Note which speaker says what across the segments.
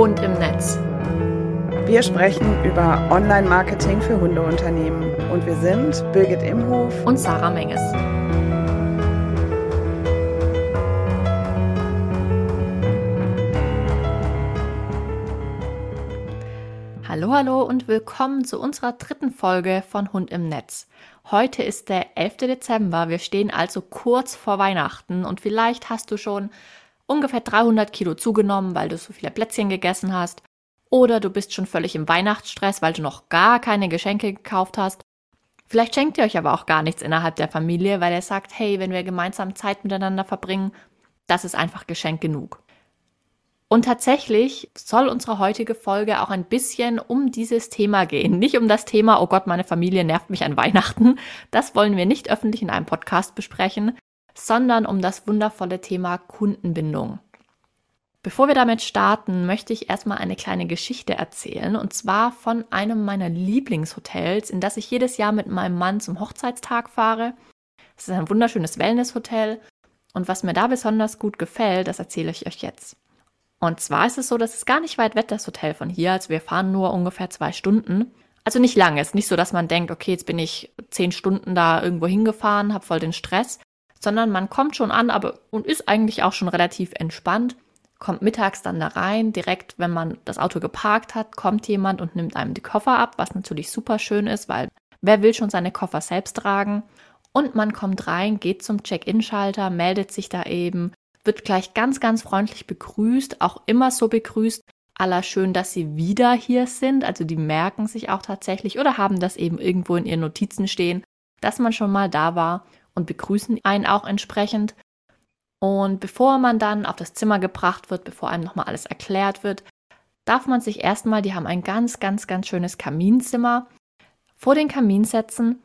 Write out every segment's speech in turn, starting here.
Speaker 1: Hund im Netz.
Speaker 2: Wir sprechen über Online-Marketing für Hundeunternehmen und wir sind Birgit Imhof
Speaker 1: und Sarah Menges. Hallo, hallo und willkommen zu unserer dritten Folge von Hund im Netz. Heute ist der 11. Dezember, wir stehen also kurz vor Weihnachten und vielleicht hast du schon ungefähr 300 Kilo zugenommen, weil du so viele Plätzchen gegessen hast. Oder du bist schon völlig im Weihnachtsstress, weil du noch gar keine Geschenke gekauft hast. Vielleicht schenkt ihr euch aber auch gar nichts innerhalb der Familie, weil er sagt, hey, wenn wir gemeinsam Zeit miteinander verbringen, das ist einfach Geschenk genug. Und tatsächlich soll unsere heutige Folge auch ein bisschen um dieses Thema gehen. Nicht um das Thema, oh Gott, meine Familie nervt mich an Weihnachten. Das wollen wir nicht öffentlich in einem Podcast besprechen, sondern um das wundervolle Thema Kundenbindung. Bevor wir damit starten, möchte ich erstmal eine kleine Geschichte erzählen und zwar von einem meiner Lieblingshotels, in das ich jedes Jahr mit meinem Mann zum Hochzeitstag fahre. Es ist ein wunderschönes Wellnesshotel und was mir da besonders gut gefällt, das erzähle ich euch jetzt. Und zwar ist es so, dass es gar nicht weit weg das Hotel von hier, also wir fahren nur ungefähr zwei Stunden. Also nicht lange, es ist nicht so, dass man denkt, okay, jetzt bin ich zehn Stunden da irgendwo hingefahren, habe voll den Stress, sondern man kommt schon an, aber und ist eigentlich auch schon relativ entspannt, kommt mittags dann da rein, direkt wenn man das Auto geparkt hat, kommt jemand und nimmt einem die Koffer ab, was natürlich super schön ist, weil wer will schon seine Koffer selbst tragen? Und man kommt rein, geht zum Check-in-Schalter, meldet sich da eben, wird gleich ganz, ganz freundlich begrüßt, auch immer so begrüßt, aller schön, dass sie wieder hier sind. Also die merken sich auch tatsächlich oder haben das eben irgendwo in ihren Notizen stehen, dass man schon mal da war und begrüßen einen auch entsprechend. Und bevor man dann auf das Zimmer gebracht wird, bevor einem nochmal alles erklärt wird, darf man sich erstmal, die haben ein ganz, ganz, ganz schönes Kaminzimmer, vor den Kamin setzen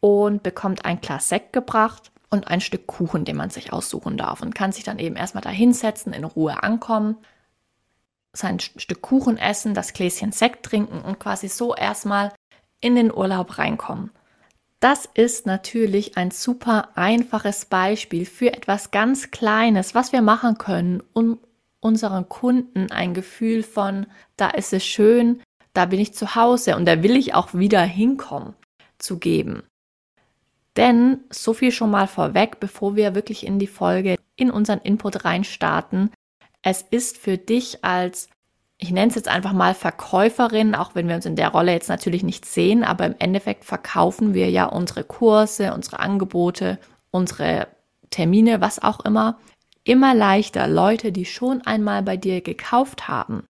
Speaker 1: und bekommt ein Glas Sekt gebracht und ein Stück Kuchen, den man sich aussuchen darf und kann sich dann eben erstmal da hinsetzen, in Ruhe ankommen, sein Stück Kuchen essen, das Gläschen Sekt trinken und quasi so erstmal in den Urlaub reinkommen. Das ist natürlich ein super einfaches Beispiel für etwas ganz Kleines, was wir machen können, um unseren Kunden ein Gefühl von, da ist es schön, da bin ich zu Hause und da will ich auch wieder hinkommen, zu geben. Denn so viel schon mal vorweg, bevor wir wirklich in die Folge, in unseren Input reinstarten. Es ist für dich als ich nenne es jetzt einfach mal Verkäuferin, auch wenn wir uns in der Rolle jetzt natürlich nicht sehen, aber im Endeffekt verkaufen wir ja unsere Kurse, unsere Angebote, unsere Termine, was auch immer, immer leichter Leute, die schon einmal bei dir gekauft haben,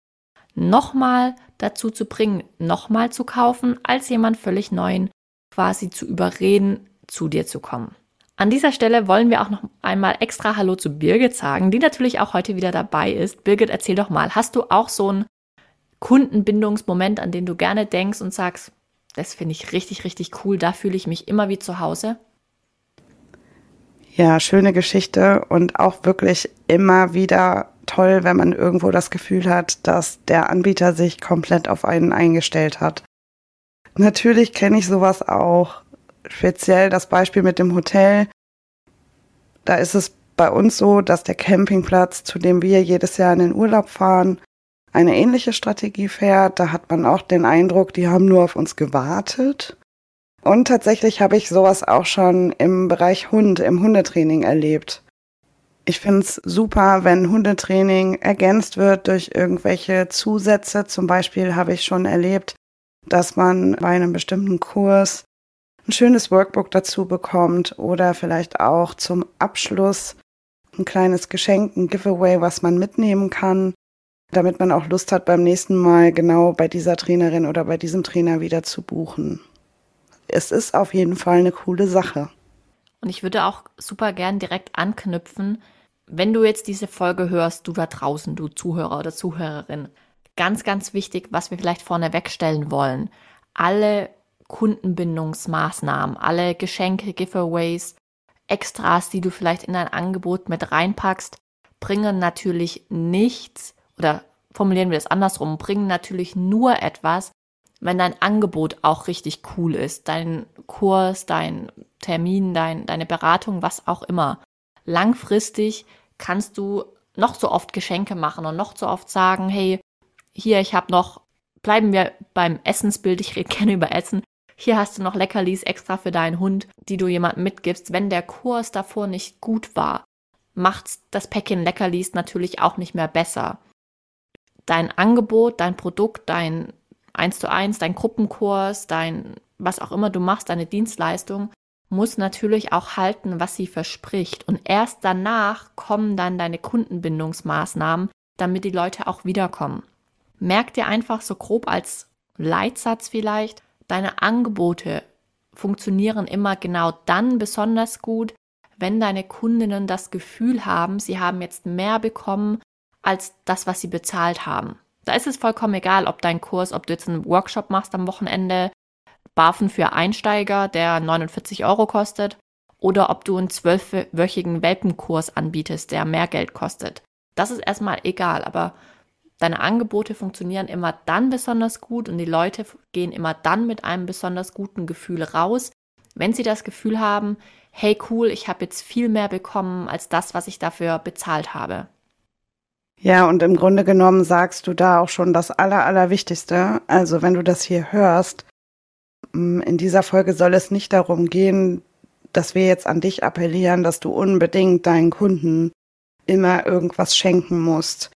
Speaker 1: nochmal dazu zu bringen, nochmal zu kaufen, als jemand völlig neuen quasi zu überreden, zu dir zu kommen. An dieser Stelle wollen wir auch noch einmal extra Hallo zu Birgit sagen, die natürlich auch heute wieder dabei ist. Birgit, erzähl doch mal, hast du auch so einen Kundenbindungsmoment, an den du gerne denkst und sagst, das finde ich richtig, richtig cool, da fühle ich mich immer wie zu Hause?
Speaker 2: Ja, schöne Geschichte und auch wirklich immer wieder toll, wenn man irgendwo das Gefühl hat, dass der Anbieter sich komplett auf einen eingestellt hat. Natürlich kenne ich sowas auch speziell das Beispiel mit dem Hotel. Da ist es bei uns so, dass der Campingplatz, zu dem wir jedes Jahr in den Urlaub fahren, eine ähnliche Strategie fährt. Da hat man auch den Eindruck, die haben nur auf uns gewartet. Und tatsächlich habe ich sowas auch schon im Bereich Hund, im Hundetraining erlebt. Ich finde es super, wenn Hundetraining ergänzt wird durch irgendwelche Zusätze. Zum Beispiel habe ich schon erlebt, dass man bei einem bestimmten Kurs ein schönes Workbook dazu bekommt oder vielleicht auch zum Abschluss ein kleines Geschenk, ein Giveaway, was man mitnehmen kann, damit man auch Lust hat, beim nächsten Mal genau bei dieser Trainerin oder bei diesem Trainer wieder zu buchen. Es ist auf jeden Fall eine coole Sache.
Speaker 1: Und ich würde auch super gern direkt anknüpfen, wenn du jetzt diese Folge hörst, du da draußen, du Zuhörer oder Zuhörerin. Ganz, ganz wichtig, was wir vielleicht vorne wegstellen wollen. Alle Kundenbindungsmaßnahmen, alle Geschenke, Giveaways, Extras, die du vielleicht in dein Angebot mit reinpackst, bringen natürlich nichts oder formulieren wir es andersrum, bringen natürlich nur etwas, wenn dein Angebot auch richtig cool ist, dein Kurs, dein Termin, dein, deine Beratung, was auch immer. Langfristig kannst du noch so oft Geschenke machen und noch so oft sagen, hey, hier, ich habe noch, bleiben wir beim Essensbild, ich rede gerne über Essen. Hier hast du noch Leckerlis extra für deinen Hund, die du jemandem mitgibst. Wenn der Kurs davor nicht gut war, macht das Päckchen Leckerlis natürlich auch nicht mehr besser. Dein Angebot, dein Produkt, dein 1 zu 1, dein Gruppenkurs, dein was auch immer du machst, deine Dienstleistung, muss natürlich auch halten, was sie verspricht. Und erst danach kommen dann deine Kundenbindungsmaßnahmen, damit die Leute auch wiederkommen. Merk dir einfach so grob als Leitsatz vielleicht, deine Angebote funktionieren immer genau dann besonders gut, wenn deine Kundinnen das Gefühl haben, sie haben jetzt mehr bekommen als das, was sie bezahlt haben. Da ist es vollkommen egal, ob dein Kurs, ob du jetzt einen Workshop machst am Wochenende, Barfen für Einsteiger, der 49 Euro kostet, oder ob du einen zwölfwöchigen Welpenkurs anbietest, der mehr Geld kostet. Das ist erstmal egal, aber deine Angebote funktionieren immer dann besonders gut und die Leute gehen immer dann mit einem besonders guten Gefühl raus, wenn sie das Gefühl haben, hey cool, ich habe jetzt viel mehr bekommen als das, was ich dafür bezahlt habe.
Speaker 2: Ja, und im Grunde genommen sagst du da auch schon das Aller, Allerwichtigste. Also wenn du das hier hörst, Mm, in dieser Folge soll es nicht darum gehen, dass wir jetzt an dich appellieren, dass du unbedingt deinen Kunden immer irgendwas schenken musst.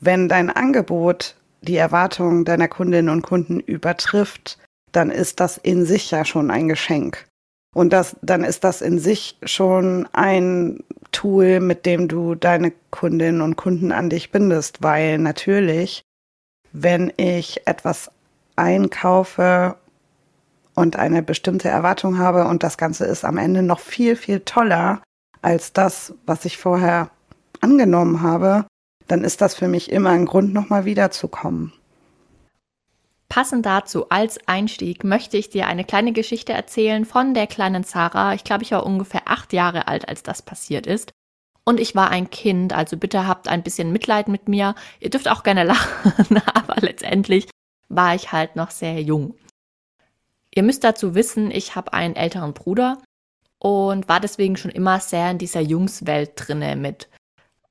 Speaker 2: Wenn dein Angebot die Erwartungen deiner Kundinnen und Kunden übertrifft, dann ist das in sich ja schon ein Geschenk. Und das, dann ist das in sich schon ein Tool, mit dem du deine Kundinnen und Kunden an dich bindest, weil natürlich, wenn ich etwas einkaufe und eine bestimmte Erwartung habe und das Ganze ist am Ende noch viel, viel toller als das, was ich vorher angenommen habe, dann ist das für mich immer ein Grund, nochmal wiederzukommen.
Speaker 1: Passend dazu als Einstieg möchte ich dir eine kleine Geschichte erzählen von der kleinen Sarah. Ich glaube, ich war ungefähr acht Jahre alt, als das passiert ist. Und ich war ein Kind, also bitte habt ein bisschen Mitleid mit mir. Ihr dürft auch gerne lachen, aber letztendlich war ich halt noch sehr jung. Ihr müsst dazu wissen, ich habe einen älteren Bruder und war deswegen schon immer sehr in dieser Jungswelt drinne mit.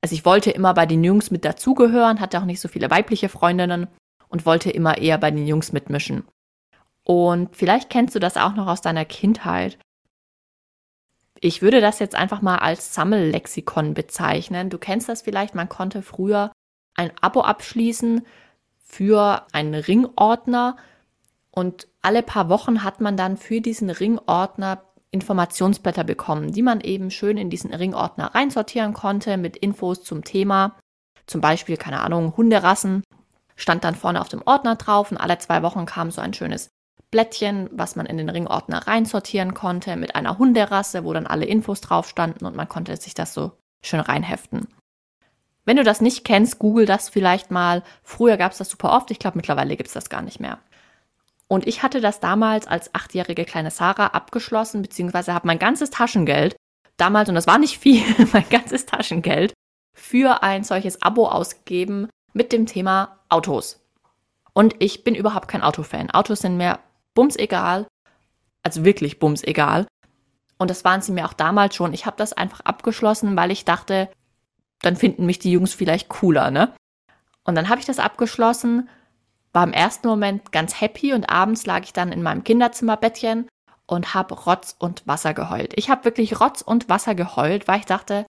Speaker 1: Also ich wollte immer bei den Jungs mit dazugehören, hatte auch nicht so viele weibliche Freundinnen und wollte immer eher bei den Jungs mitmischen. Und vielleicht kennst du das auch noch aus deiner Kindheit. Ich würde das jetzt einfach mal als Sammellexikon bezeichnen. Du kennst das vielleicht, man konnte früher ein Abo abschließen für einen Ringordner und alle paar Wochen hat man dann für diesen Ringordner Informationsblätter bekommen, die man eben schön in diesen Ringordner reinsortieren konnte mit Infos zum Thema. Zum Beispiel, keine Ahnung, Hunderassen stand dann vorne auf dem Ordner drauf und alle zwei Wochen kam so ein schönes Blättchen, was man in den Ringordner reinsortieren konnte mit einer Hunderasse, wo dann alle Infos drauf standen und man konnte sich das so schön reinheften. Wenn du das nicht kennst, google das vielleicht mal. Früher gab es das super oft, ich glaube mittlerweile gibt es das gar nicht mehr. Und ich hatte das damals als achtjährige kleine Sarah abgeschlossen, beziehungsweise habe mein ganzes Taschengeld damals, und das war nicht viel, mein ganzes Taschengeld für ein solches Abo ausgegeben mit dem Thema Autos. Und ich bin überhaupt kein Autofan. Autos sind mir bums egal, also wirklich bums egal. Und das waren sie mir auch damals schon. Ich habe das einfach abgeschlossen, weil ich dachte, dann finden mich die Jungs vielleicht cooler, ne? Und dann habe ich das abgeschlossen war im ersten Moment ganz happy und abends lag ich dann in meinem Kinderzimmerbettchen und habe Rotz und Wasser geheult. Ich habe wirklich Rotz und Wasser geheult, weil ich dachte,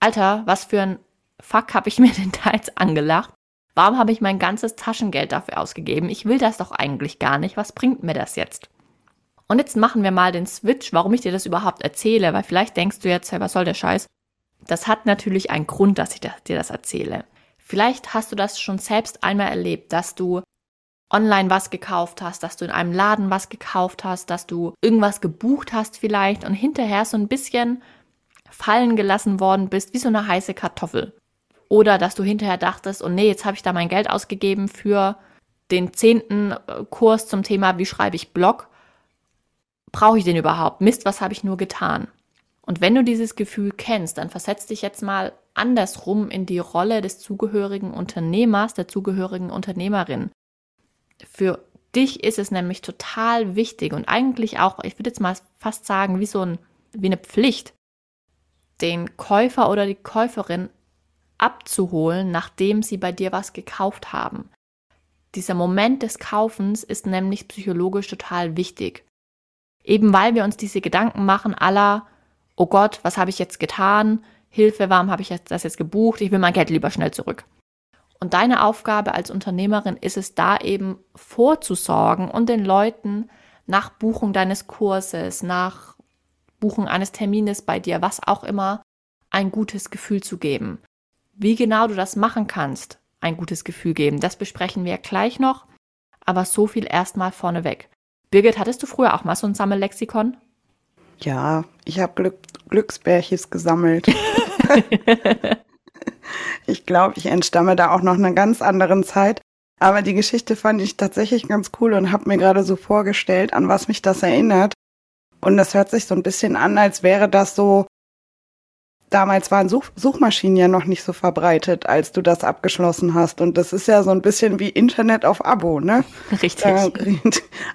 Speaker 1: Alter, was für ein Fuck habe ich mir denn da jetzt angelacht? Warum habe ich mein ganzes Taschengeld dafür ausgegeben? Ich will das doch eigentlich gar nicht. Was bringt mir das jetzt? Und jetzt machen wir mal den Switch, warum ich dir das überhaupt erzähle, weil vielleicht denkst du jetzt, hey, was soll der Scheiß? Das hat natürlich einen Grund, dass ich dir das erzähle. Vielleicht hast du das schon selbst einmal erlebt, dass du online was gekauft hast, dass du in einem Laden was gekauft hast, dass du irgendwas gebucht hast vielleicht und hinterher so ein bisschen fallen gelassen worden bist, wie so eine heiße Kartoffel. Oder dass du hinterher dachtest, oh nee, jetzt habe ich da mein Geld ausgegeben für den zehnten äh, Kurs zum Thema, wie schreibe ich Blog. Brauche ich den überhaupt? Mist, was habe ich nur getan? Und wenn du dieses Gefühl kennst, dann versetz dich jetzt mal andersrum in die Rolle des zugehörigen Unternehmers, der zugehörigen Unternehmerin. Für dich ist es nämlich total wichtig und eigentlich auch, ich würde jetzt mal fast sagen, wie so ein, wie eine Pflicht, den Käufer oder die Käuferin abzuholen, nachdem sie bei dir was gekauft haben. Dieser Moment des Kaufens ist nämlich psychologisch total wichtig. Eben weil wir uns diese Gedanken machen aller, oh Gott, was habe ich jetzt getan? Hilfe, warum habe ich das jetzt gebucht? Ich will mein Geld lieber schnell zurück. Und deine Aufgabe als Unternehmerin ist es da eben vorzusorgen und den Leuten nach Buchung deines Kurses, nach Buchung eines Termines bei dir, was auch immer, ein gutes Gefühl zu geben. Wie genau du das machen kannst, ein gutes Gefühl geben, das besprechen wir gleich noch, aber so viel erstmal vorneweg. Birgit, hattest du früher auch mal so ein Sammellexikon?
Speaker 2: Ja, ich habe Glück, Glücksbärchis gesammelt. ich glaube, ich entstamme da auch noch einer ganz anderen Zeit. Aber die Geschichte fand ich tatsächlich ganz cool und habe mir gerade so vorgestellt, an was mich das erinnert. Und das hört sich so ein bisschen an, als wäre das so damals waren Such Suchmaschinen ja noch nicht so verbreitet, als du das abgeschlossen hast. Und das ist ja so ein bisschen wie Internet auf Abo, ne?
Speaker 1: Richtig.
Speaker 2: Da,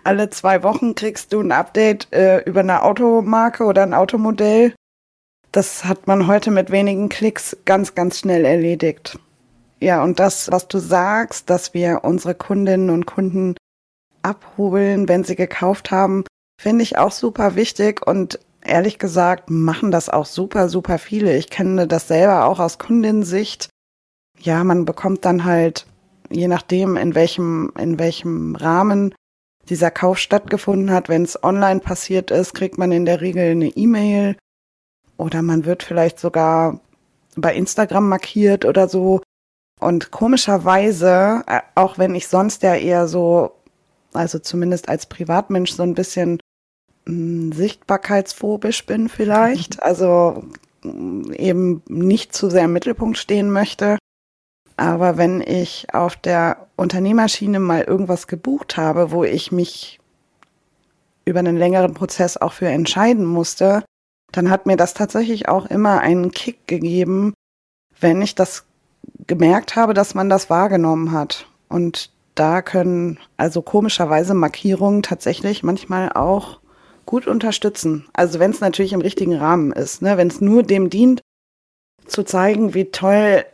Speaker 2: alle zwei Wochen kriegst du ein Update äh, über eine Automarke oder ein Automodell. Das hat man heute mit wenigen Klicks ganz, ganz schnell erledigt. Ja, und das, was du sagst, dass wir unsere Kundinnen und Kunden abholen, wenn sie gekauft haben, finde ich auch super wichtig. Und ehrlich gesagt machen das auch super, super viele. Ich kenne das selber auch aus Kundensicht. Ja, man bekommt dann halt, je nachdem, in welchem, in welchem Rahmen dieser Kauf stattgefunden hat, wenn es online passiert ist, kriegt man in der Regel eine E-Mail oder man wird vielleicht sogar bei Instagram markiert oder so. Und komischerweise, äh, auch wenn ich sonst ja eher so, also zumindest als Privatmensch so ein bisschen sichtbarkeitsphobisch bin vielleicht, also eben nicht zu sehr im Mittelpunkt stehen möchte. Aber wenn ich auf der Unternehmerschiene mal irgendwas gebucht habe, wo ich mich über einen längeren Prozess auch für entscheiden musste, dann hat mir das tatsächlich auch immer einen Kick gegeben, wenn ich das gemerkt habe, dass man das wahrgenommen hat. Und da können also komischerweise Markierungen tatsächlich manchmal auch gut unterstützen. Also wenn es natürlich im richtigen Rahmen ist, ne? wenn es nur dem dient, zu zeigen, wie toll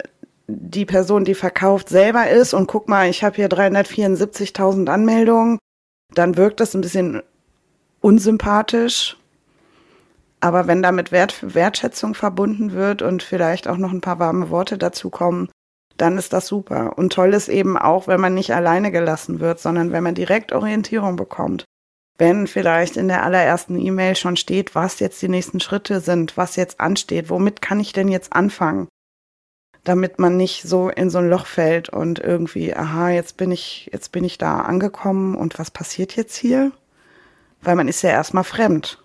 Speaker 2: die Person, die verkauft, selber ist und guck mal, ich habe hier 374.000 Anmeldungen, dann wirkt das ein bisschen unsympathisch. Aber wenn damit Wert, Wertschätzung verbunden wird und vielleicht auch noch ein paar warme Worte dazu kommen, dann ist das super. Und toll ist eben auch, wenn man nicht alleine gelassen wird, sondern wenn man direkt Orientierung bekommt wenn vielleicht in der allerersten E-Mail schon steht, was jetzt die nächsten Schritte sind, was jetzt ansteht, womit kann ich denn jetzt anfangen? Damit man nicht so in so ein Loch fällt und irgendwie, aha, jetzt bin ich, jetzt bin ich da angekommen und was passiert jetzt hier? Weil man ist ja erstmal fremd.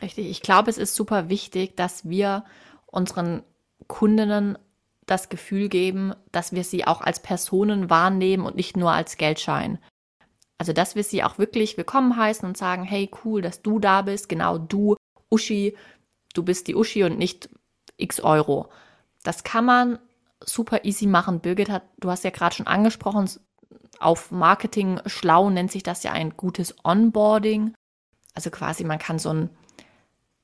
Speaker 1: Richtig. Ich glaube, es ist super wichtig, dass wir unseren Kundinnen das Gefühl geben, dass wir sie auch als Personen wahrnehmen und nicht nur als Geldschein. Also, dass wir sie auch wirklich willkommen heißen und sagen, hey, cool, dass du da bist, genau du, Uschi, du bist die Uschi und nicht x Euro. Das kann man super easy machen. Birgit hat, du hast ja gerade schon angesprochen, auf Marketing schlau nennt sich das ja ein gutes Onboarding. Also quasi, man kann so ein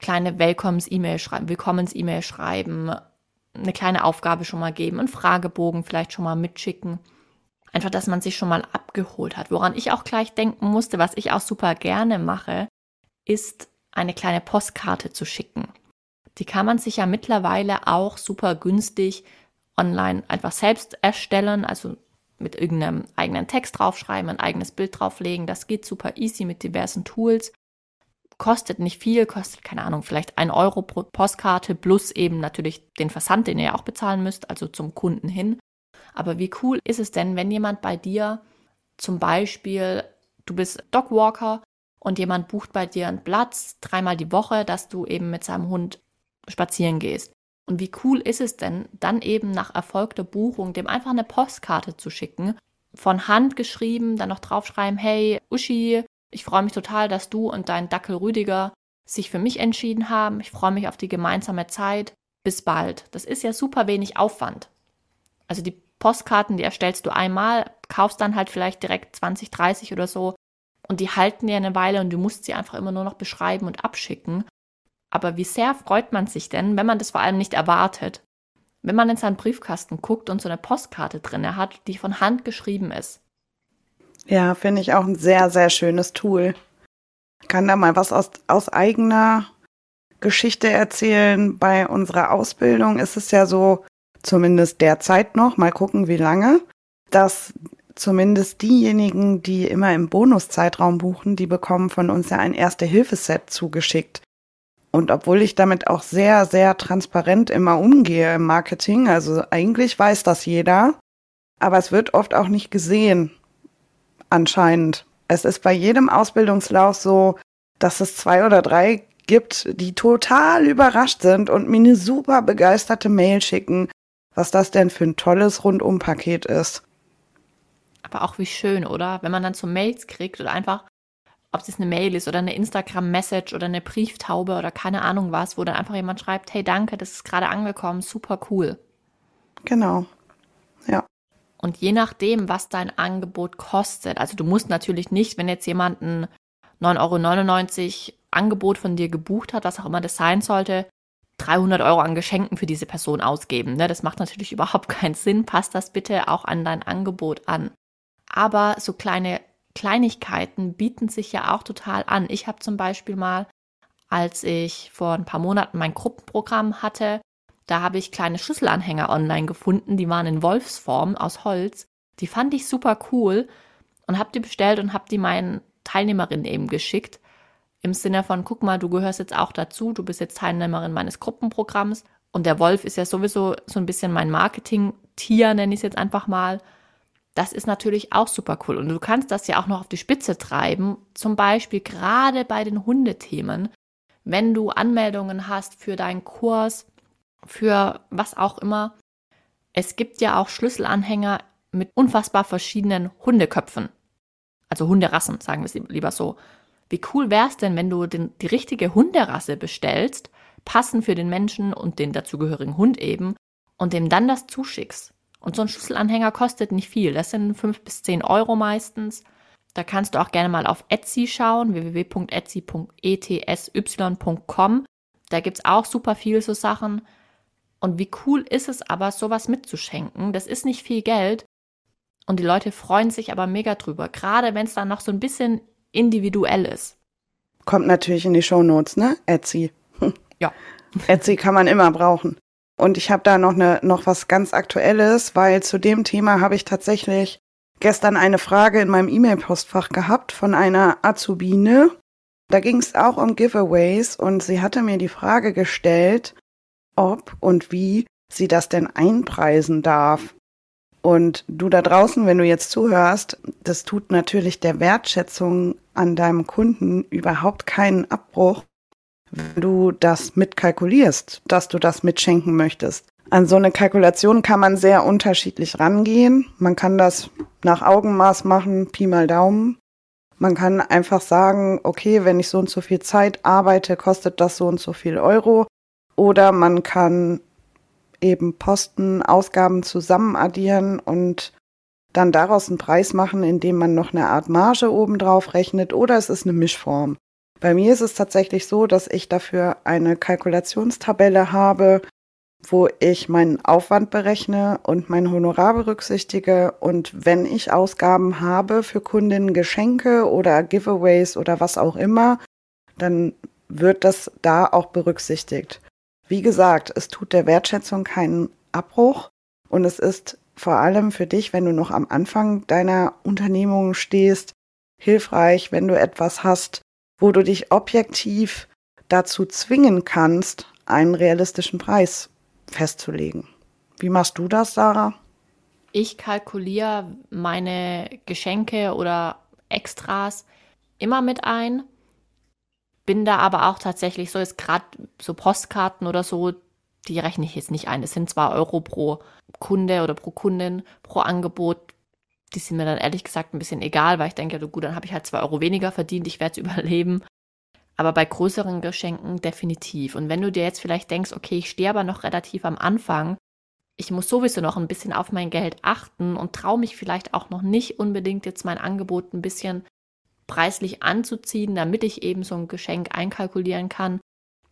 Speaker 1: kleine Willkommens-E-Mail schreiben, Willkommens-E-Mail schreiben, eine kleine Aufgabe schon mal geben, einen Fragebogen vielleicht schon mal mitschicken. Einfach, dass man sich schon mal abgeholt hat. Woran ich auch gleich denken musste, was ich auch super gerne mache, ist eine kleine Postkarte zu schicken. Die kann man sich ja mittlerweile auch super günstig online einfach selbst erstellen, also mit irgendeinem eigenen Text draufschreiben, ein eigenes Bild drauflegen. Das geht super easy mit diversen Tools. Kostet nicht viel, kostet, keine Ahnung, vielleicht ein Euro pro Postkarte plus eben natürlich den Versand, den ihr auch bezahlen müsst, also zum Kunden hin. Aber wie cool ist es denn, wenn jemand bei dir zum Beispiel, du bist Dogwalker und jemand bucht bei dir einen Platz dreimal die Woche, dass du eben mit seinem Hund spazieren gehst. Und wie cool ist es denn, dann eben nach erfolgter Buchung dem einfach eine Postkarte zu schicken, von Hand geschrieben, dann noch draufschreiben, hey Uschi, ich freue mich total, dass du und dein Dackel Rüdiger sich für mich entschieden haben. Ich freue mich auf die gemeinsame Zeit. Bis bald. Das ist ja super wenig Aufwand. Also die Postkarten, die erstellst du einmal, kaufst dann halt vielleicht direkt 20, 30 oder so und die halten dir eine Weile und du musst sie einfach immer nur noch beschreiben und abschicken. Aber wie sehr freut man sich denn, wenn man das vor allem nicht erwartet? Wenn man in seinen Briefkasten guckt und so eine Postkarte drin hat, die von Hand geschrieben ist.
Speaker 2: Ja, finde ich auch ein sehr, sehr schönes Tool. Kann da mal was aus, aus eigener Geschichte erzählen. Bei unserer Ausbildung ist es ja so, zumindest derzeit noch, mal gucken, wie lange, dass zumindest diejenigen, die immer im Bonuszeitraum buchen, die bekommen von uns ja ein Erste-Hilfe-Set zugeschickt. Und obwohl ich damit auch sehr, sehr transparent immer umgehe im Marketing, also eigentlich weiß das jeder, aber es wird oft auch nicht gesehen, anscheinend. Es ist bei jedem Ausbildungslauf so, dass es zwei oder drei gibt, die total überrascht sind und mir eine super begeisterte Mail schicken, was das denn für ein tolles Rundumpaket ist.
Speaker 1: Aber auch wie schön, oder? Wenn man dann so Mails kriegt oder einfach, ob es eine Mail ist oder eine Instagram-Message oder eine Brieftaube oder keine Ahnung was, wo dann einfach jemand schreibt, hey danke, das ist gerade angekommen, super cool.
Speaker 2: Genau. Ja.
Speaker 1: Und je nachdem, was dein Angebot kostet, also du musst natürlich nicht, wenn jetzt jemand ein 9,99 Euro Angebot von dir gebucht hat, was auch immer das sein sollte, 300 Euro an Geschenken für diese Person ausgeben. Ne? Das macht natürlich überhaupt keinen Sinn. Passt das bitte auch an dein Angebot an. Aber so kleine Kleinigkeiten bieten sich ja auch total an. Ich habe zum Beispiel mal, als ich vor ein paar Monaten mein Gruppenprogramm hatte, da habe ich kleine Schlüsselanhänger online gefunden, die waren in Wolfsform aus Holz. Die fand ich super cool und habe die bestellt und habe die meinen Teilnehmerinnen eben geschickt. Im Sinne von, guck mal, du gehörst jetzt auch dazu, du bist jetzt Teilnehmerin meines Gruppenprogramms. Und der Wolf ist ja sowieso so ein bisschen mein Marketing-Tier, nenne ich es jetzt einfach mal. Das ist natürlich auch super cool. Und du kannst das ja auch noch auf die Spitze treiben. Zum Beispiel gerade bei den Hundethemen. Wenn du Anmeldungen hast für deinen Kurs, für was auch immer. Es gibt ja auch Schlüsselanhänger mit unfassbar verschiedenen Hundeköpfen. Also Hunderassen, sagen wir es lieber so. Wie cool wäre es denn, wenn du den, die richtige Hunderasse bestellst, passend für den Menschen und den dazugehörigen Hund eben, und dem dann das zuschickst? Und so ein Schlüsselanhänger kostet nicht viel. Das sind fünf bis zehn Euro meistens. Da kannst du auch gerne mal auf Etsy schauen, www.etsy.com. Da gibt es auch super viel so Sachen. Und wie cool ist es aber, sowas mitzuschenken? Das ist nicht viel Geld. Und die Leute freuen sich aber mega drüber. Gerade wenn es dann noch so ein bisschen individuell ist.
Speaker 2: Kommt natürlich in die Shownotes, ne? Etsy.
Speaker 1: Ja.
Speaker 2: Etsy kann man immer brauchen. Und ich habe da noch ne, noch was ganz Aktuelles, weil zu dem Thema habe ich tatsächlich gestern eine Frage in meinem E-Mail-Postfach gehabt von einer Azubine. Da ging es auch um Giveaways und sie hatte mir die Frage gestellt, ob und wie sie das denn einpreisen darf. Und du da draußen, wenn du jetzt zuhörst, das tut natürlich der Wertschätzung an deinem Kunden überhaupt keinen Abbruch, wenn du das mitkalkulierst, dass du das mitschenken möchtest. An so eine Kalkulation kann man sehr unterschiedlich rangehen. Man kann das nach Augenmaß machen, Pi mal Daumen. Man kann einfach sagen, okay, wenn ich so und so viel Zeit arbeite, kostet das so und so viel Euro. Oder man kann eben Posten, Ausgaben zusammen addieren und dann daraus einen Preis machen, indem man noch eine Art Marge obendrauf rechnet oder es ist eine Mischform. Bei mir ist es tatsächlich so, dass ich dafür eine Kalkulationstabelle habe, wo ich meinen Aufwand berechne und mein Honorar berücksichtige. Und wenn ich Ausgaben habe für Kundinnen, Geschenke oder Giveaways oder was auch immer, dann wird das da auch berücksichtigt. Wie gesagt, es tut der Wertschätzung keinen Abbruch und es ist vor allem für dich, wenn du noch am Anfang deiner Unternehmung stehst, hilfreich, wenn du etwas hast, wo du dich objektiv dazu zwingen kannst, einen realistischen Preis festzulegen. Wie machst du das, Sarah?
Speaker 1: Ich kalkuliere meine Geschenke oder Extras immer mit ein bin da aber auch tatsächlich so, ist gerade so Postkarten oder so, die rechne ich jetzt nicht ein. Das sind zwei Euro pro Kunde oder pro Kundin, pro Angebot. Die sind mir dann ehrlich gesagt ein bisschen egal, weil ich denke, ja, gut, dann habe ich halt zwei Euro weniger verdient, ich werde es überleben. Aber bei größeren Geschenken definitiv. Und wenn du dir jetzt vielleicht denkst, okay, ich stehe aber noch relativ am Anfang, ich muss sowieso noch ein bisschen auf mein Geld achten und traue mich vielleicht auch noch nicht unbedingt jetzt mein Angebot ein bisschen preislich anzuziehen, damit ich eben so ein Geschenk einkalkulieren kann.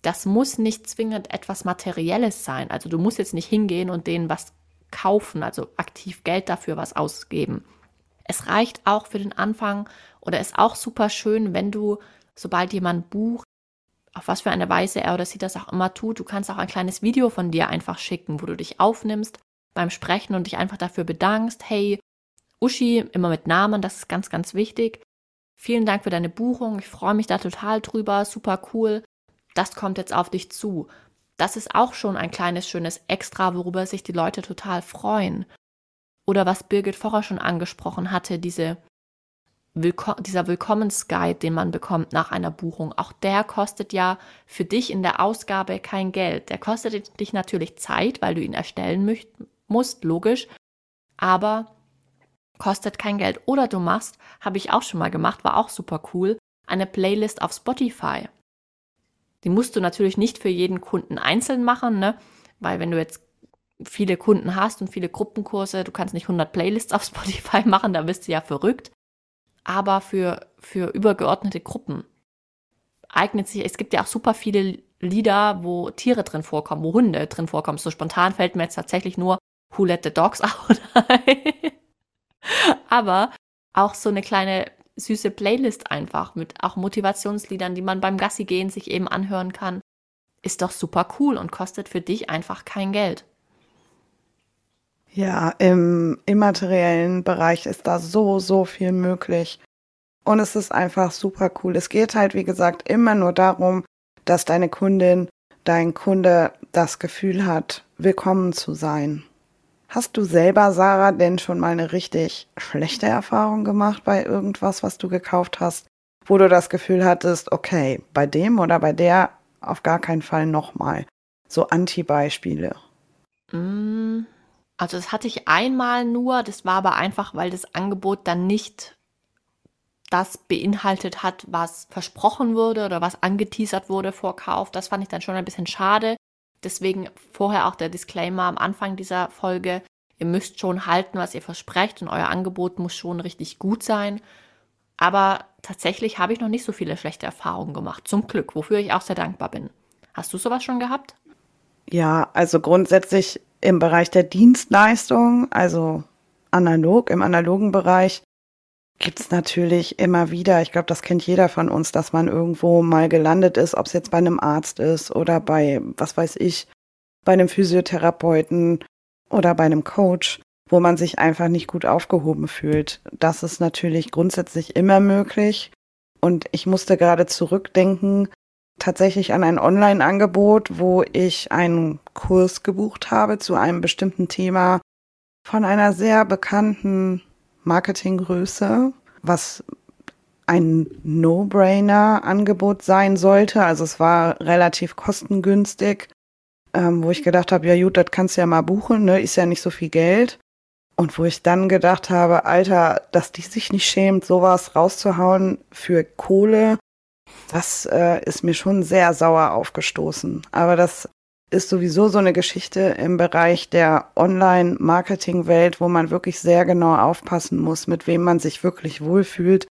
Speaker 1: Das muss nicht zwingend etwas Materielles sein. Also du musst jetzt nicht hingehen und denen was kaufen, also aktiv Geld dafür was ausgeben. Es reicht auch für den Anfang oder ist auch super schön, wenn du, sobald jemand bucht, auf was für eine Weise er oder sie das auch immer tut, du kannst auch ein kleines Video von dir einfach schicken, wo du dich aufnimmst beim Sprechen und dich einfach dafür bedankst, hey, Uschi, immer mit Namen, das ist ganz, ganz wichtig. Vielen Dank für deine Buchung, ich freue mich da total drüber, super cool. Das kommt jetzt auf dich zu. Das ist auch schon ein kleines schönes Extra, worüber sich die Leute total freuen. Oder was Birgit vorher schon angesprochen hatte, diese Willko dieser Willkommensguide, den man bekommt nach einer Buchung, auch der kostet ja für dich in der Ausgabe kein Geld. Der kostet dich natürlich Zeit, weil du ihn erstellen musst, logisch, aber kostet kein Geld. Oder du machst, habe ich auch schon mal gemacht, war auch super cool, eine Playlist auf Spotify. Die musst du natürlich nicht für jeden Kunden einzeln machen, ne? Weil wenn du jetzt viele Kunden hast und viele Gruppenkurse, du kannst nicht 100 Playlists auf Spotify machen, da bist du ja verrückt aber für, für übergeordnete Gruppen eignet sich, es gibt ja auch super viele Lieder, wo Tiere drin vorkommen, wo Hunde drin vorkommen. So spontan fällt mir jetzt tatsächlich nur Who Let the Dogs Out. aber auch so eine kleine süße Playlist einfach mit auch Motivationsliedern, die man beim Gassi gehen sich eben anhören kann, ist doch super cool und kostet für dich einfach kein Geld.
Speaker 2: Ja, im immateriellen Bereich ist da so, so viel möglich. Und es ist einfach super cool. Es geht halt, wie gesagt, immer nur darum, dass deine Kundin, dein Kunde das Gefühl hat, willkommen zu sein. Hast du selber, Sarah, denn schon mal eine richtig schlechte Erfahrung gemacht bei irgendwas, was du gekauft hast, wo du das Gefühl hattest, okay, bei dem oder bei der auf gar keinen Fall nochmal. So Anti-Beispiele.
Speaker 1: Mm, also das hatte ich einmal nur, das war aber einfach, weil das Angebot dann nicht das beinhaltet hat, was versprochen wurde oder was angeteasert wurde vor Kauf. Das fand ich dann schon ein bisschen schade. Deswegen vorher auch der Disclaimer am Anfang dieser Folge. Ihr müsst schon halten, was ihr versprecht und euer Angebot muss schon richtig gut sein. Aber tatsächlich habe ich noch nicht so viele schlechte Erfahrungen gemacht. Zum Glück, wofür ich auch sehr dankbar bin. Hast du sowas schon gehabt?
Speaker 2: Ja, also grundsätzlich im Bereich der Dienstleistung, also analog, im analogen Bereich, gibt es natürlich immer wieder, ich glaube, das kennt jeder von uns, dass man irgendwo mal gelandet ist, ob es jetzt bei einem Arzt ist oder bei, was weiß ich, bei einem Physiotherapeuten oder bei einem Coach, wo man sich einfach nicht gut aufgehoben fühlt. Das ist natürlich grundsätzlich immer möglich. Und ich musste gerade zurückdenken, tatsächlich an ein Online-Angebot, wo ich einen Kurs gebucht habe zu einem bestimmten Thema von einer sehr bekannten Marketinggröße, was ein No-Brainer-Angebot sein sollte. Also es war relativ kostengünstig, ähm, wo ich gedacht habe, ja gut, das kannst du ja mal buchen, ne? ist ja nicht so viel Geld. Und wo ich dann gedacht habe, Alter, dass die sich nicht schämt, sowas rauszuhauen für Kohle, das äh, ist mir schon sehr sauer aufgestoßen. Aber das ist sowieso so eine Geschichte im Bereich der Online-Marketing-Welt, wo man wirklich sehr genau aufpassen muss, mit wem man sich wirklich wohlfühlt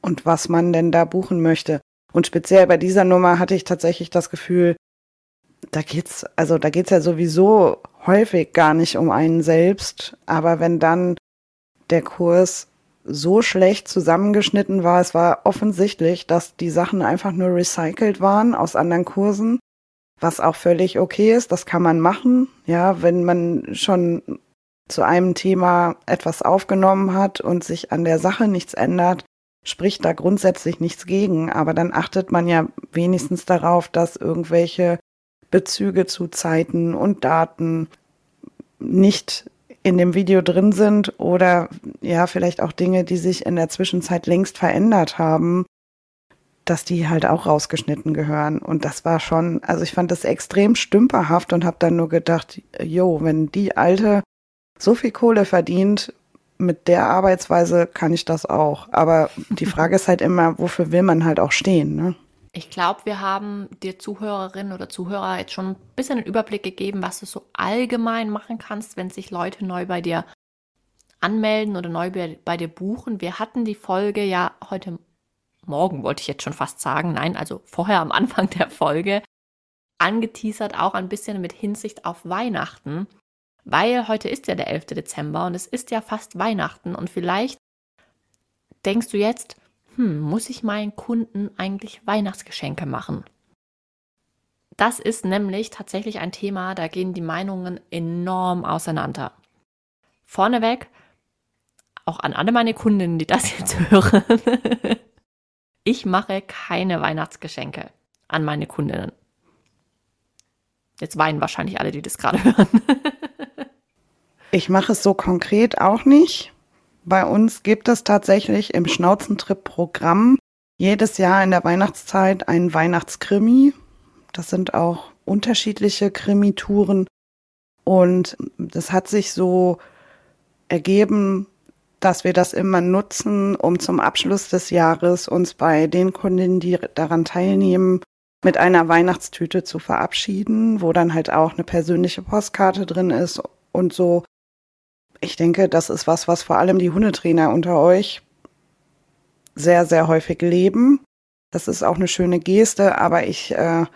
Speaker 2: und was man denn da buchen möchte. Und speziell bei dieser Nummer hatte ich tatsächlich das Gefühl, da geht's, also da geht's ja sowieso häufig gar nicht um einen selbst, aber wenn dann der Kurs so schlecht zusammengeschnitten war. Es war offensichtlich, dass die Sachen einfach nur recycelt waren aus anderen Kursen, was auch völlig okay ist. Das kann man machen. Ja, wenn man schon zu einem Thema etwas aufgenommen hat und sich an der Sache nichts ändert, spricht da grundsätzlich nichts gegen. Aber dann achtet man ja wenigstens darauf, dass irgendwelche Bezüge zu Zeiten und Daten nicht in dem Video drin sind oder ja, vielleicht auch Dinge, die sich in der Zwischenzeit längst verändert haben, dass die halt auch rausgeschnitten gehören. Und das war schon, also ich fand das extrem stümperhaft und habe dann nur gedacht, jo, wenn die Alte so viel Kohle verdient, mit der Arbeitsweise kann ich das auch. Aber die Frage ist halt immer, wofür will man halt auch stehen, ne?
Speaker 1: Ich glaube, wir haben dir Zuhörerinnen oder Zuhörer jetzt schon ein bisschen einen Überblick gegeben, was du so allgemein machen kannst, wenn sich Leute neu bei dir anmelden oder neu bei, dir buchen. Wir hatten die Folge ja heute Morgen, wollte ich jetzt schon fast sagen. Nein, also vorher am Anfang der Folge angeteasert, auch ein bisschen mit Hinsicht auf Weihnachten, weil heute ist ja der 11. Dezember und es ist ja fast Weihnachten und vielleicht denkst du jetzt, hm, muss ich meinen Kunden eigentlich Weihnachtsgeschenke machen? Das ist nämlich tatsächlich ein Thema, da gehen die Meinungen enorm auseinander. Vorneweg, auch an alle meine Kundinnen, die das jetzt hören, ich mache keine Weihnachtsgeschenke an meine Kundinnen. Jetzt weinen wahrscheinlich alle, die das gerade hören.
Speaker 2: ich mache es so konkret auch nicht. Bei uns gibt es tatsächlich im Schnauzentrip-Programm jedes Jahr in der Weihnachtszeit einen Weihnachtskrimi. Das sind auch unterschiedliche Krimitouren. Und das hat sich so ergeben, dass wir das immer nutzen, um zum Abschluss des Jahres uns bei den Kundinnen, die daran teilnehmen, mit einer Weihnachtstüte zu verabschieden, wo dann halt auch eine persönliche Postkarte drin ist und so. Ich denke, das ist was, was vor allem die Hundetrainer unter euch sehr, sehr häufig leben. Das ist auch eine schöne Geste, aber ich äh,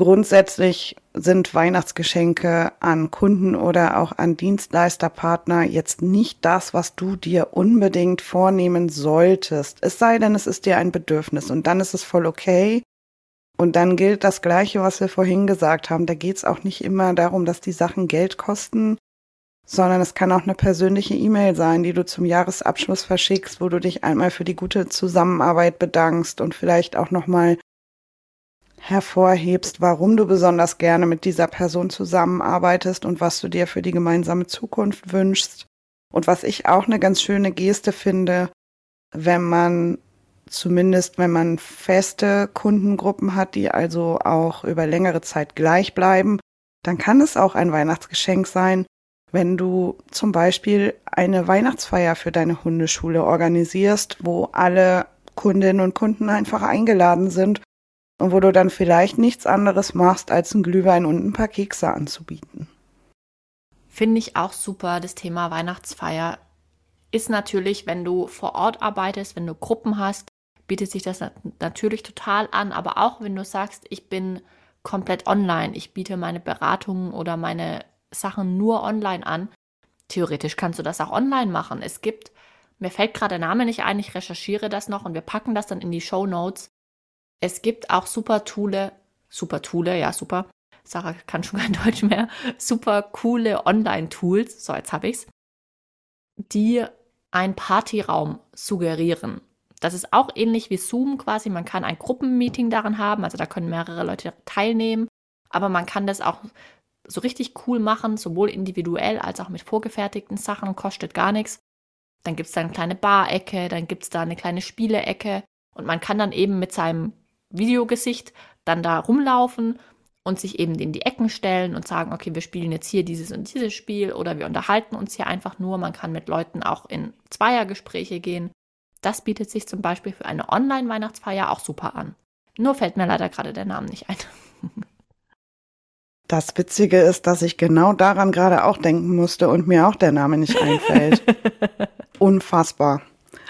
Speaker 2: Grundsätzlich sind Weihnachtsgeschenke an Kunden oder auch an Dienstleisterpartner jetzt nicht das, was du dir unbedingt vornehmen solltest. Es sei denn, es ist dir ein Bedürfnis und dann ist es voll okay. Und dann gilt das Gleiche, was wir vorhin gesagt haben. Da geht es auch nicht immer darum, dass die Sachen Geld kosten, sondern es kann auch eine persönliche E-Mail sein, die du zum Jahresabschluss verschickst, wo du dich einmal für die gute Zusammenarbeit bedankst und vielleicht auch nochmal hervorhebst, warum du besonders gerne mit dieser Person zusammenarbeitest und was du dir für die gemeinsame Zukunft wünschst. Und was ich auch eine ganz schöne Geste finde, wenn man zumindest, wenn man feste Kundengruppen hat, die also auch über längere Zeit gleich bleiben, dann kann es auch ein Weihnachtsgeschenk sein, wenn du zum Beispiel eine Weihnachtsfeier für deine Hundeschule organisierst, wo alle Kundinnen und Kunden einfach eingeladen sind und wo du dann vielleicht nichts anderes machst, als einen Glühwein und ein paar Kekse anzubieten.
Speaker 1: Finde ich auch super. Das Thema Weihnachtsfeier ist natürlich, wenn du vor Ort arbeitest, wenn du Gruppen hast, bietet sich das natürlich total an. Aber auch wenn du sagst, ich bin komplett online, ich biete meine Beratungen oder meine Sachen nur online an, theoretisch kannst du das auch online machen. Es gibt, mir fällt gerade der Name nicht ein, ich recherchiere das noch und wir packen das dann in die Show Notes. Es gibt auch super Toole, super Toole, ja super. Sarah kann schon kein Deutsch mehr. Super coole Online-Tools, so jetzt habe ich's, die einen Partyraum suggerieren. Das ist auch ähnlich wie Zoom quasi. Man kann ein Gruppenmeeting daran haben, also da können mehrere Leute teilnehmen, aber man kann das auch so richtig cool machen, sowohl individuell als auch mit vorgefertigten Sachen, kostet gar nichts. Dann gibt es da eine kleine Bar-Ecke, dann gibt es da eine kleine Spiele-Ecke und man kann dann eben mit seinem Videogesicht dann da rumlaufen und sich eben in die Ecken stellen und sagen, okay, wir spielen jetzt hier dieses und dieses Spiel oder wir unterhalten uns hier einfach nur. Man kann mit Leuten auch in Zweiergespräche gehen. Das bietet sich zum Beispiel für eine Online-Weihnachtsfeier auch super an. Nur fällt mir leider gerade der Name nicht ein.
Speaker 2: Das Witzige ist, dass ich genau daran gerade auch denken musste und mir auch der Name nicht einfällt. Unfassbar.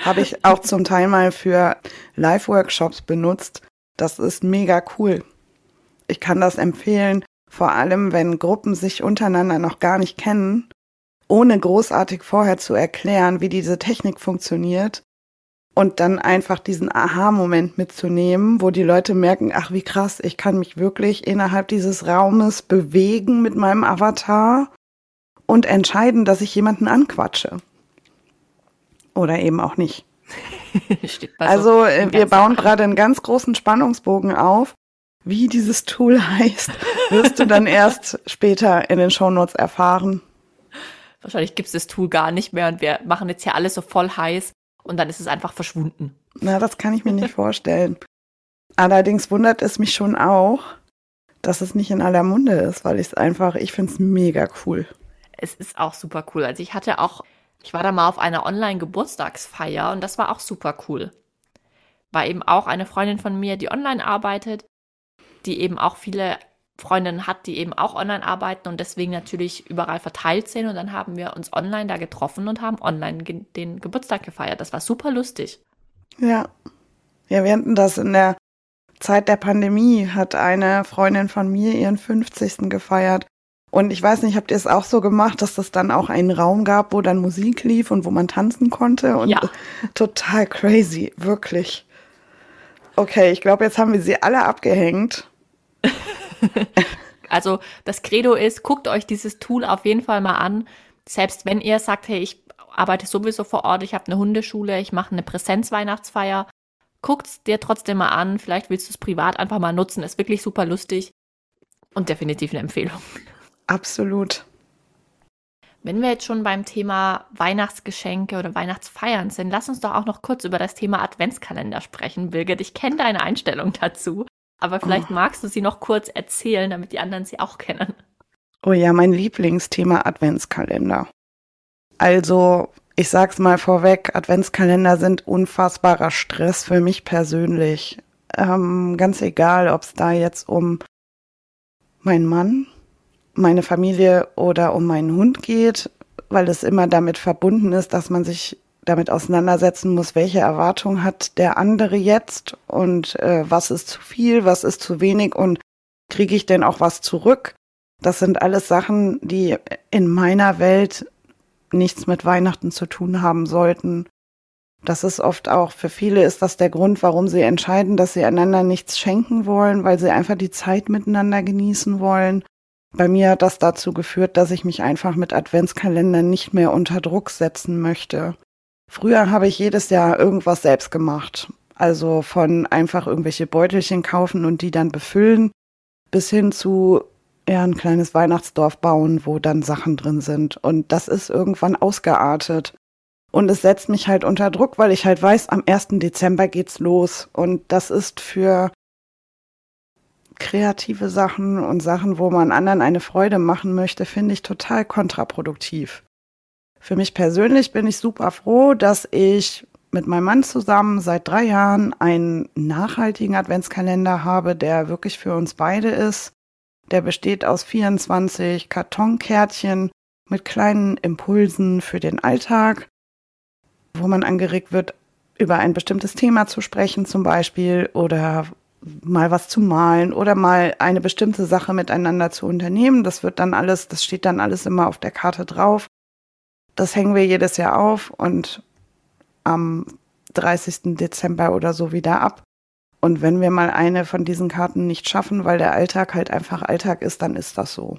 Speaker 2: Habe ich auch zum Teil mal für Live-Workshops benutzt das ist mega cool. Ich kann das empfehlen, vor allem wenn Gruppen sich untereinander noch gar nicht kennen, ohne großartig vorher zu erklären, wie diese Technik funktioniert und dann einfach diesen Aha-Moment mitzunehmen, wo die Leute merken, ach wie krass, ich kann mich wirklich innerhalb dieses Raumes bewegen mit meinem Avatar und entscheiden, dass ich jemanden anquatsche. Oder eben auch nicht. also äh, wir bauen gerade einen ganz großen Spannungsbogen auf. Wie dieses Tool heißt, wirst du dann erst später in den Shownotes erfahren.
Speaker 1: Wahrscheinlich gibt es das Tool gar nicht mehr und wir machen jetzt hier alles so voll heiß und dann ist es einfach verschwunden.
Speaker 2: Na, das kann ich mir nicht vorstellen. Allerdings wundert es mich schon auch, dass es nicht in aller Munde ist, weil ich es einfach, ich finde es mega cool.
Speaker 1: Es ist auch super cool. Also ich hatte auch ich war da mal auf einer Online-Geburtstagsfeier und das war auch super cool. War eben auch eine Freundin von mir, die online arbeitet, die eben auch viele Freundinnen hat, die eben auch online arbeiten und deswegen natürlich überall verteilt sind. Und dann haben wir uns online da getroffen und haben online den Geburtstag gefeiert. Das war super lustig.
Speaker 2: Ja. Ja, wir hatten das in der Zeit der Pandemie, hat eine Freundin von mir ihren 50. gefeiert. Und ich weiß nicht, habt ihr es auch so gemacht, dass das dann auch einen Raum gab, wo dann Musik lief und wo man tanzen konnte? Und
Speaker 1: ja.
Speaker 2: total crazy, wirklich. Okay, ich glaube, jetzt haben wir sie alle abgehängt.
Speaker 1: also das Credo ist, guckt euch dieses Tool auf jeden Fall mal an. Selbst wenn ihr sagt, hey, ich arbeite sowieso vor Ort, ich habe eine Hundeschule, ich mache eine Präsenzweihnachtsfeier, guckt's dir trotzdem mal an. Vielleicht willst du es privat einfach mal nutzen. Ist wirklich super lustig und definitiv eine Empfehlung.
Speaker 2: Absolut.
Speaker 1: Wenn wir jetzt schon beim Thema Weihnachtsgeschenke oder Weihnachtsfeiern sind, lass uns doch auch noch kurz über das Thema Adventskalender sprechen, Birgit. Ich kenne deine Einstellung dazu, aber vielleicht oh. magst du sie noch kurz erzählen, damit die anderen sie auch kennen.
Speaker 2: Oh ja, mein Lieblingsthema Adventskalender. Also, ich sag's mal vorweg, Adventskalender sind unfassbarer Stress für mich persönlich. Ähm, ganz egal, ob es da jetzt um meinen Mann, meine Familie oder um meinen Hund geht, weil es immer damit verbunden ist, dass man sich damit auseinandersetzen muss, welche Erwartung hat der andere jetzt und äh, was ist zu viel, was ist zu wenig und kriege ich denn auch was zurück? Das sind alles Sachen, die in meiner Welt nichts mit Weihnachten zu tun haben sollten. Das ist oft auch, für viele ist das der Grund, warum sie entscheiden, dass sie einander nichts schenken wollen, weil sie einfach die Zeit miteinander genießen wollen. Bei mir hat das dazu geführt, dass ich mich einfach mit Adventskalendern nicht mehr unter Druck setzen möchte. Früher habe ich jedes Jahr irgendwas selbst gemacht. Also von einfach irgendwelche Beutelchen kaufen und die dann befüllen, bis hin zu ja, ein kleines Weihnachtsdorf bauen, wo dann Sachen drin sind. Und das ist irgendwann ausgeartet. Und es setzt mich halt unter Druck, weil ich halt weiß, am 1. Dezember geht's los. Und das ist für kreative Sachen und Sachen, wo man anderen eine Freude machen möchte, finde ich total kontraproduktiv. Für mich persönlich bin ich super froh, dass ich mit meinem Mann zusammen seit drei Jahren einen nachhaltigen Adventskalender habe, der wirklich für uns beide ist. Der besteht aus 24 Kartonkärtchen mit kleinen Impulsen für den Alltag wo man angeregt wird, über ein bestimmtes Thema zu sprechen zum Beispiel oder mal was zu malen oder mal eine bestimmte Sache miteinander zu unternehmen. Das wird dann alles, das steht dann alles immer auf der Karte drauf. Das hängen wir jedes Jahr auf und am 30. Dezember oder so wieder ab. Und wenn wir mal eine von diesen Karten nicht schaffen, weil der Alltag halt einfach Alltag ist, dann ist das so.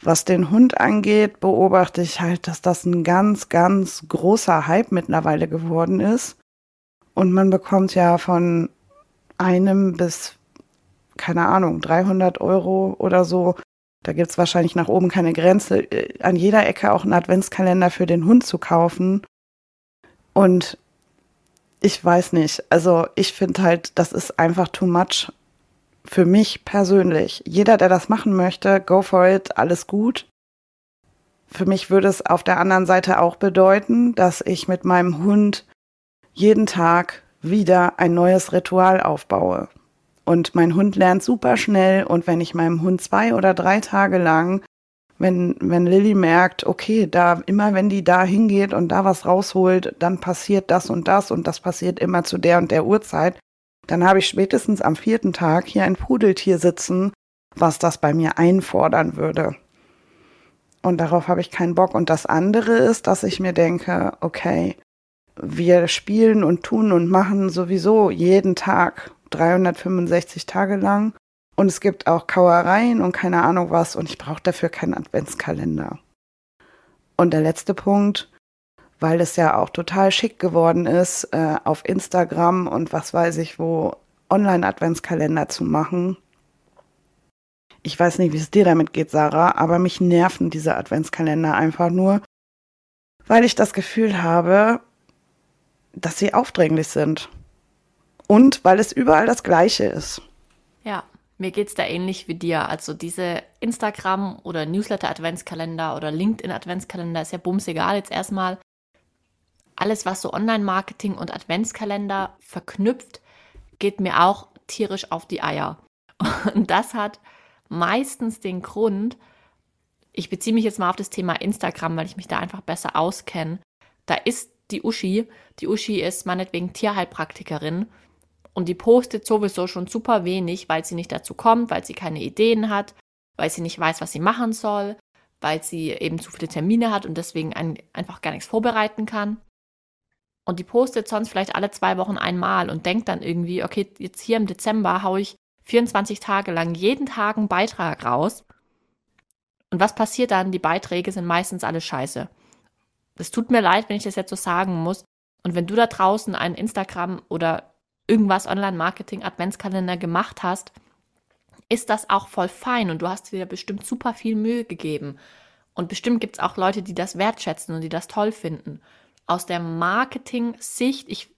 Speaker 2: Was den Hund angeht, beobachte ich halt, dass das ein ganz, ganz großer Hype mittlerweile geworden ist. Und man bekommt ja von einem bis, keine Ahnung, 300 Euro oder so. Da gibt's wahrscheinlich nach oben keine Grenze. Äh, an jeder Ecke auch einen Adventskalender für den Hund zu kaufen. Und ich weiß nicht. Also ich finde halt, das ist einfach too much für mich persönlich. Jeder, der das machen möchte, go for it, alles gut. Für mich würde es auf der anderen Seite auch bedeuten, dass ich mit meinem Hund jeden Tag wieder ein neues Ritual aufbaue. Und mein Hund lernt super schnell und wenn ich meinem Hund zwei oder drei Tage lang, wenn, wenn Lilly merkt, okay, da, immer wenn die da hingeht und da was rausholt, dann passiert das und das und das passiert immer zu der und der Uhrzeit, dann habe ich spätestens am vierten Tag hier ein Pudeltier sitzen, was das bei mir einfordern würde. Und darauf habe ich keinen Bock. Und das andere ist, dass ich mir denke, okay, wir spielen und tun und machen sowieso jeden Tag 365 Tage lang. Und es gibt auch Kauereien und keine Ahnung was. Und ich brauche dafür keinen Adventskalender. Und der letzte Punkt, weil es ja auch total schick geworden ist, äh, auf Instagram und was weiß ich wo Online-Adventskalender zu machen. Ich weiß nicht, wie es dir damit geht, Sarah, aber mich nerven diese Adventskalender einfach nur, weil ich das Gefühl habe, dass sie aufdringlich sind. Und weil es überall das Gleiche ist.
Speaker 1: Ja, mir geht es da ähnlich wie dir. Also diese Instagram- oder Newsletter-Adventskalender oder LinkedIn-Adventskalender ist ja bums egal jetzt erstmal alles, was so Online-Marketing und Adventskalender verknüpft, geht mir auch tierisch auf die Eier. Und das hat meistens den Grund, ich beziehe mich jetzt mal auf das Thema Instagram, weil ich mich da einfach besser auskenne. Da ist die Uschi, die Uschi ist meinetwegen Tierheilpraktikerin und die postet sowieso schon super wenig, weil sie nicht dazu kommt, weil sie keine Ideen hat, weil sie nicht weiß, was sie machen soll, weil sie eben zu viele Termine hat und deswegen ein, einfach gar nichts vorbereiten kann. Und die postet sonst vielleicht alle zwei Wochen einmal und denkt dann irgendwie, okay, jetzt hier im Dezember haue ich 24 Tage lang jeden Tag einen Beitrag raus. Und was passiert dann? Die Beiträge sind meistens alle scheiße. Es tut mir leid, wenn ich das jetzt so sagen muss. Und wenn du da draußen einen Instagram oder irgendwas Online-Marketing-Adventskalender gemacht hast, ist das auch voll fein und du hast dir bestimmt super viel Mühe gegeben. Und bestimmt gibt es auch Leute, die das wertschätzen und die das toll finden. Aus der Marketing-Sicht, ich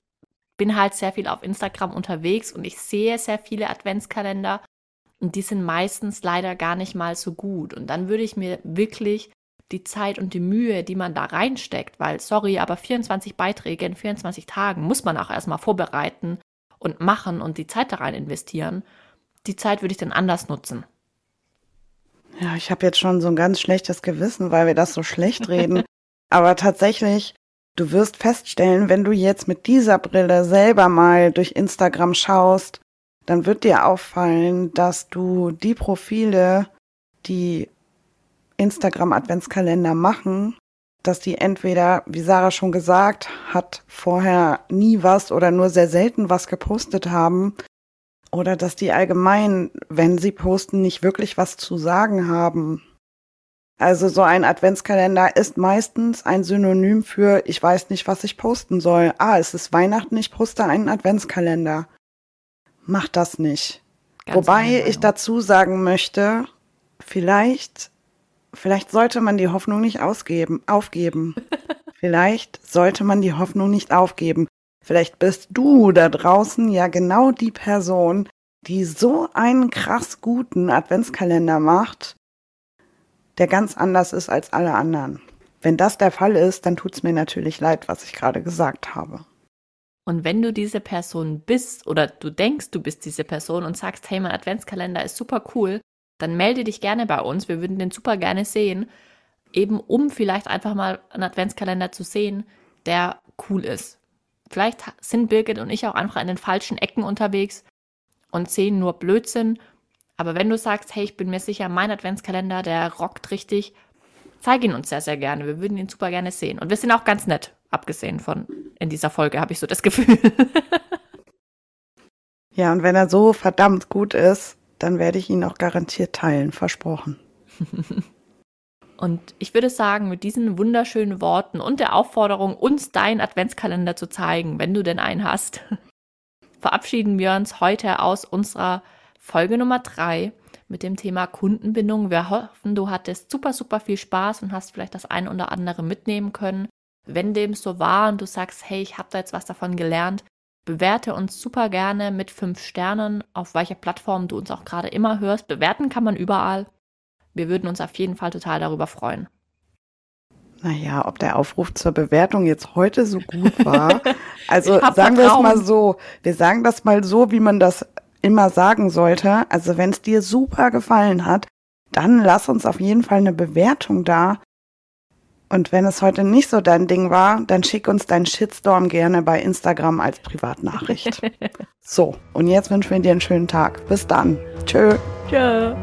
Speaker 1: bin halt sehr viel auf Instagram unterwegs und ich sehe sehr viele Adventskalender und die sind meistens leider gar nicht mal so gut. Und dann würde ich mir wirklich die Zeit und die Mühe, die man da reinsteckt, weil, sorry, aber 24 Beiträge in 24 Tagen muss man auch erstmal vorbereiten und machen und die Zeit da rein investieren. Die Zeit würde ich dann anders nutzen.
Speaker 2: Ja, ich habe jetzt schon so ein ganz schlechtes Gewissen, weil wir das so schlecht reden. aber tatsächlich, du wirst feststellen, wenn du jetzt mit dieser Brille selber mal durch Instagram schaust, dann wird dir auffallen, dass du die Profile, die Instagram Adventskalender machen, dass die entweder, wie Sarah schon gesagt hat, vorher nie was oder nur sehr selten was gepostet haben oder dass die allgemein, wenn sie posten, nicht wirklich was zu sagen haben. Also so ein Adventskalender ist meistens ein Synonym für ich weiß nicht, was ich posten soll. Ah, es ist Weihnachten, ich poste einen Adventskalender. Mach das nicht. Ganz Wobei ich dazu sagen möchte, vielleicht Vielleicht sollte man die Hoffnung nicht ausgeben, aufgeben. Vielleicht sollte man die Hoffnung nicht aufgeben. Vielleicht bist du da draußen ja genau die Person, die so einen krass guten Adventskalender macht, der ganz anders ist als alle anderen. Wenn das der Fall ist, dann tut es mir natürlich leid, was ich gerade gesagt habe.
Speaker 1: Und wenn du diese Person bist oder du denkst, du bist diese Person und sagst, hey, mein Adventskalender ist super cool, dann melde dich gerne bei uns. Wir würden den super gerne sehen. Eben um vielleicht einfach mal einen Adventskalender zu sehen, der cool ist. Vielleicht sind Birgit und ich auch einfach an den falschen Ecken unterwegs und sehen nur Blödsinn. Aber wenn du sagst, hey, ich bin mir sicher, mein Adventskalender, der rockt richtig, zeig ihn uns sehr, sehr gerne. Wir würden ihn super gerne sehen. Und wir sind auch ganz nett, abgesehen von in dieser Folge, habe ich so das Gefühl.
Speaker 2: ja, und wenn er so verdammt gut ist, dann werde ich ihn auch garantiert teilen, versprochen.
Speaker 1: Und ich würde sagen, mit diesen wunderschönen Worten und der Aufforderung, uns deinen Adventskalender zu zeigen, wenn du denn einen hast, verabschieden wir uns heute aus unserer Folge Nummer drei mit dem Thema Kundenbindung. Wir hoffen, du hattest super, super viel Spaß und hast vielleicht das ein oder andere mitnehmen können. Wenn dem so war und du sagst, hey, ich habe da jetzt was davon gelernt, Bewerte uns super gerne mit fünf Sternen, auf welcher Plattform du uns auch gerade immer hörst. Bewerten kann man überall. Wir würden uns auf jeden Fall total darüber freuen.
Speaker 2: Naja, ob der Aufruf zur Bewertung jetzt heute so gut war. Also sagen wir es mal so. Wir sagen das mal so, wie man das immer sagen sollte. Also wenn es dir super gefallen hat, dann lass uns auf jeden Fall eine Bewertung da. Und wenn es heute nicht so dein Ding war, dann schick uns deinen Shitstorm gerne bei Instagram als Privatnachricht. so, und jetzt wünschen wir dir einen schönen Tag. Bis dann. Tschö. Tschö.